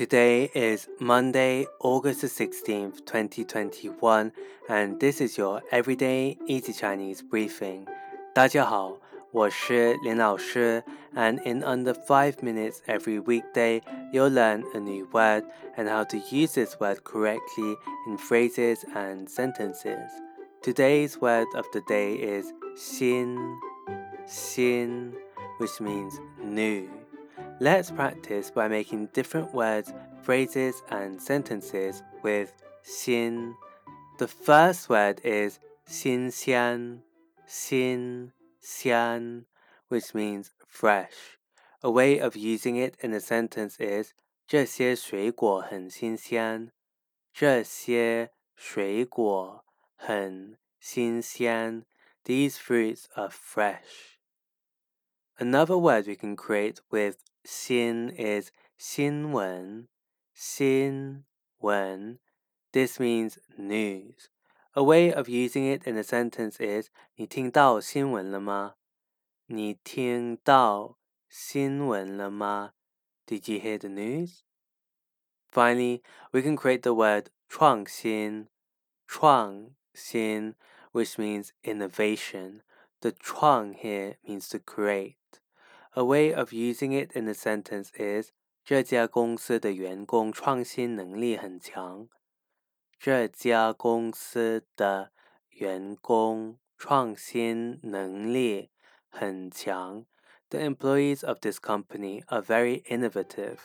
Today is Monday, August 16th, 2021, and this is your Everyday Easy Chinese briefing. 大家好，我是林老师, and in under 5 minutes every weekday, you'll learn a new word and how to use this word correctly in phrases and sentences. Today's word of the day is xin, xin, which means new. Let's practice by making different words, phrases, and sentences with xin. The first word is xin xian, xin xian, which means fresh. A way of using it in a sentence is 这些水果很新鲜。这些水果很新鲜。These fruits are fresh. Another word we can create with Xin is 新闻,新闻. This means news. A way of using it in a sentence is 你听到新闻了吗?你听到新闻了吗? Did you hear the news? Finally, we can create the word 创新,创新, which means innovation. The 创 here means to create. A way of using it in a sentence is 这家公司的员工创新能力很强。这家公司的员工创新能力很强。The employees of this company are very innovative.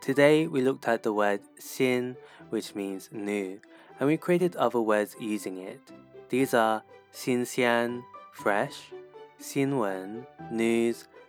Today we looked at the word 新, which means new, and we created other words using it. These are 新鲜 fresh, 新闻 news,